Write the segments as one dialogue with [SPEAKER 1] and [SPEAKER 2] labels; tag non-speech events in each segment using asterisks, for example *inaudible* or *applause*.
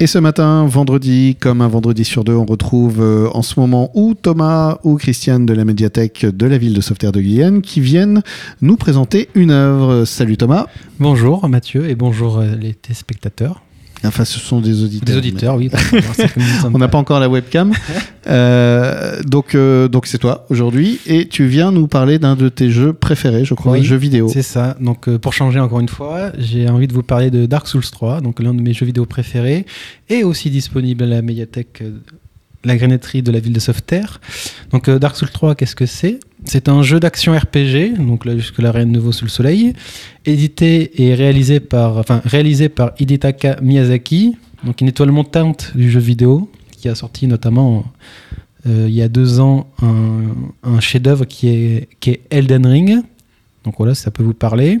[SPEAKER 1] Et ce matin, vendredi, comme un vendredi sur deux, on retrouve euh, en ce moment ou Thomas ou Christiane de la médiathèque de la ville de Sauveterre de Guyenne qui viennent nous présenter une œuvre. Salut Thomas.
[SPEAKER 2] Bonjour Mathieu et bonjour euh, les téléspectateurs.
[SPEAKER 1] Enfin, ce sont des auditeurs.
[SPEAKER 2] Des auditeurs, oui. *laughs*
[SPEAKER 1] on n'a pas encore la webcam. *laughs* euh, donc, euh, donc c'est toi aujourd'hui, et tu viens nous parler d'un de tes jeux préférés, je crois,
[SPEAKER 2] oui,
[SPEAKER 1] jeux vidéo.
[SPEAKER 2] C'est ça. Donc, euh, pour changer encore une fois, j'ai envie de vous parler de Dark Souls 3, donc l'un de mes jeux vidéo préférés, et aussi disponible à la médiathèque la grenetterie de la ville de Sauveterre. Donc euh, Dark Souls 3, qu'est-ce que c'est? C'est un jeu d'action RPG, donc là jusque la Reine Nouveau sous le soleil, édité et réalisé par, enfin réalisé par Hidetaka Miyazaki, donc une étoile montante du jeu vidéo, qui a sorti notamment euh, il y a deux ans un, un chef-d'œuvre qui est, qui est Elden Ring. Donc voilà, ça peut vous parler.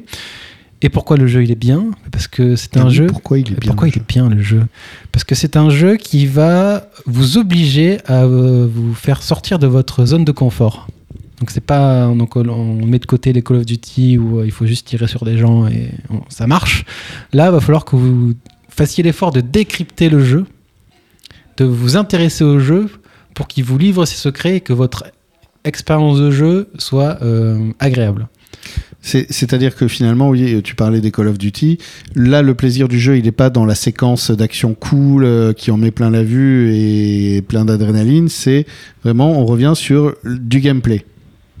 [SPEAKER 2] Et pourquoi le jeu il est bien? Parce que c'est un jeu.
[SPEAKER 1] Pourquoi il est bien
[SPEAKER 2] Pourquoi il est bien le jeu? Parce que c'est un jeu qui va vous obliger à euh, vous faire sortir de votre zone de confort. Donc c'est pas on met de côté les Call of Duty où euh, il faut juste tirer sur des gens et ça marche. Là, va falloir que vous fassiez l'effort de décrypter le jeu, de vous intéresser au jeu pour qu'il vous livre ses secrets et que votre expérience de jeu soit euh, agréable.
[SPEAKER 1] C'est-à-dire que finalement, oui, tu parlais des Call of Duty. Là, le plaisir du jeu, il n'est pas dans la séquence d'action cool euh, qui en met plein la vue et plein d'adrénaline. C'est vraiment, on revient sur du gameplay.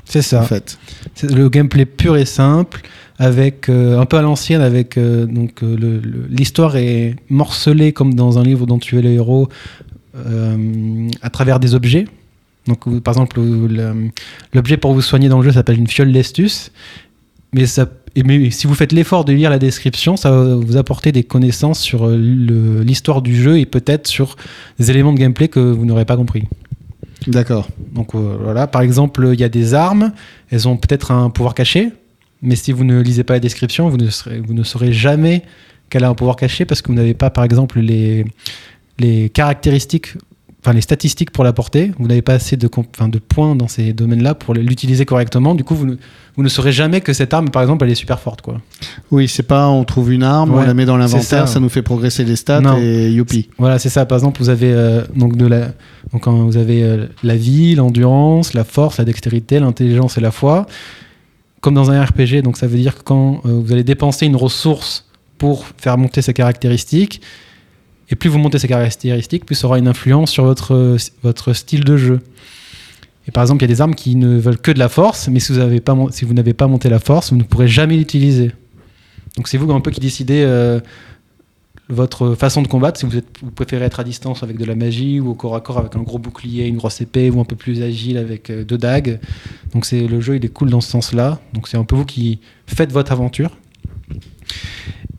[SPEAKER 2] C'est ça.
[SPEAKER 1] En fait.
[SPEAKER 2] C'est le gameplay pur et simple, avec euh, un peu à l'ancienne, avec euh, donc l'histoire est morcelée comme dans un livre dont tu es le héros euh, à travers des objets. Donc, par exemple, l'objet pour vous soigner dans le jeu s'appelle une fiole. Mais, ça, mais si vous faites l'effort de lire la description, ça va vous apporter des connaissances sur l'histoire du jeu et peut-être sur des éléments de gameplay que vous n'aurez pas compris.
[SPEAKER 1] D'accord.
[SPEAKER 2] Donc euh, voilà, par exemple, il y a des armes, elles ont peut-être un pouvoir caché, mais si vous ne lisez pas la description, vous ne, saurez jamais qu'elle a un pouvoir caché parce que vous n'avez pas, par exemple, les caractéristiques enfin les statistiques pour la porter. Vous n'avez pas assez de, enfin, de points dans ces domaines-là pour l'utiliser correctement. Du coup, vous ne, vous ne saurez jamais que cette arme, par exemple, elle est super forte. Quoi.
[SPEAKER 1] Oui, c'est pas on trouve une arme, ouais, on la met dans l'inventaire, ça. ça. nous fait progresser les stats non. et youpi.
[SPEAKER 2] Voilà, c'est ça. Par exemple, vous avez euh, donc de la, donc vous avez euh, la vie, l'endurance, la force, la dextérité, l'intelligence et la foi. Comme dans un RPG, donc ça veut dire que quand euh, vous allez dépenser une ressource pour faire monter ses caractéristiques, et plus vous montez ces caractéristiques, plus ça aura une influence sur votre, votre style de jeu. Et par exemple, il y a des armes qui ne veulent que de la force, mais si vous n'avez pas, monté la force, vous ne pourrez jamais l'utiliser. Donc c'est vous un peu qui décidez euh, votre façon de combattre, si vous, préférez être à distance avec de la magie ou au corps à corps avec un gros bouclier, une grosse épée, ou un peu plus agile avec euh, deux dagues. Donc le jeu, il est cool dans ce sens-là. Donc c'est un peu vous qui faites votre aventure.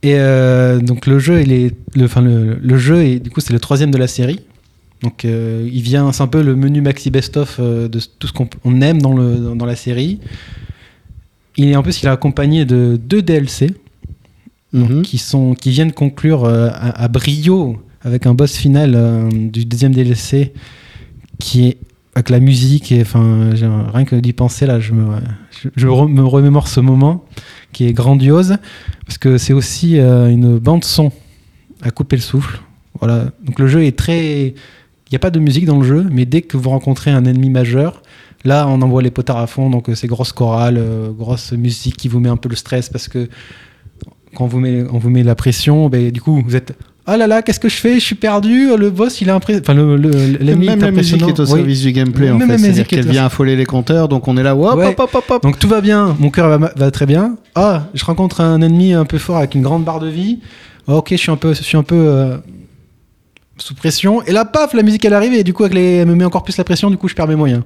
[SPEAKER 2] Et euh, donc le jeu, il est, le, enfin le, le jeu, est, du coup, c'est le troisième de la série. Donc euh, il vient, c'est un peu le menu maxi best-of euh, de tout ce qu'on on aime dans, le, dans, dans, la série. Il est en plus, il est accompagné de deux DLC
[SPEAKER 1] Mhm.
[SPEAKER 2] donc, qui, sont, qui viennent conclure à, à, brio avec un boss final du deuxième DLC qui est avec la musique et enfin rien que d'y penser là je me, je, me remémore ce moment qui est grandiose parce que c'est aussi euh, une bande son à couper le souffle. Voilà. Donc le jeu est très il n'y a pas de musique dans le jeu mais dès que vous rencontrez un ennemi majeur là on envoie les potards à fond. Donc c'est grosse chorale euh, grosse musique qui vous met un peu le stress parce que quand on vous met, on vous met la pression, ben, du coup, vous êtes ah là là, qu'est-ce que je fais? Je suis perdu. Le boss, il est impressionnant. Enfin, le, le,
[SPEAKER 1] l'ennemi même la musique est au service oui. du gameplay. Même en fait. C'est-à-dire qu'elle vient affoler les compteurs, donc on est là. Hop,
[SPEAKER 2] ouais.
[SPEAKER 1] hop, hop, hop, hop.
[SPEAKER 2] Donc tout va bien. Mon cœur va, va, très bien. Ah, je rencontre un ennemi un peu fort avec une grande barre de vie. Ok, je suis un peu, je suis un peu euh, sous pression. Et là, paf, la musique elle arrive et du coup, les... elle me met encore plus la pression. Du coup, je perds mes moyens.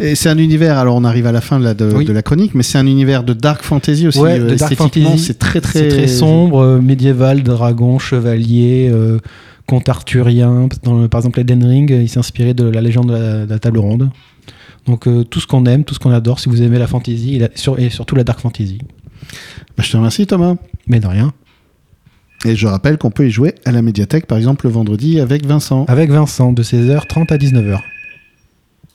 [SPEAKER 1] Et c'est un univers. Alors, on arrive à la fin de la, de, oui. de la chronique, mais c'est un univers de dark fantasy aussi.
[SPEAKER 2] Ouais, de dark fantasy.
[SPEAKER 1] C'est très, très,
[SPEAKER 2] très sombre, euh, médiéval, dragon, chevalier. Euh, conte arthurien. Dans le, par exemple, Eden Ring, il s'est inspiré de la légende de la, de la table ronde. Donc euh, tout ce qu'on aime, tout ce qu'on adore, si vous aimez la fantasy et, la, sur, et surtout la dark fantasy.
[SPEAKER 1] Bah, je te remercie Thomas.
[SPEAKER 2] Mais de rien.
[SPEAKER 1] Et je rappelle qu'on peut y jouer à la médiathèque, par exemple, le vendredi avec Vincent.
[SPEAKER 2] Avec Vincent, de 16h30 à 19h.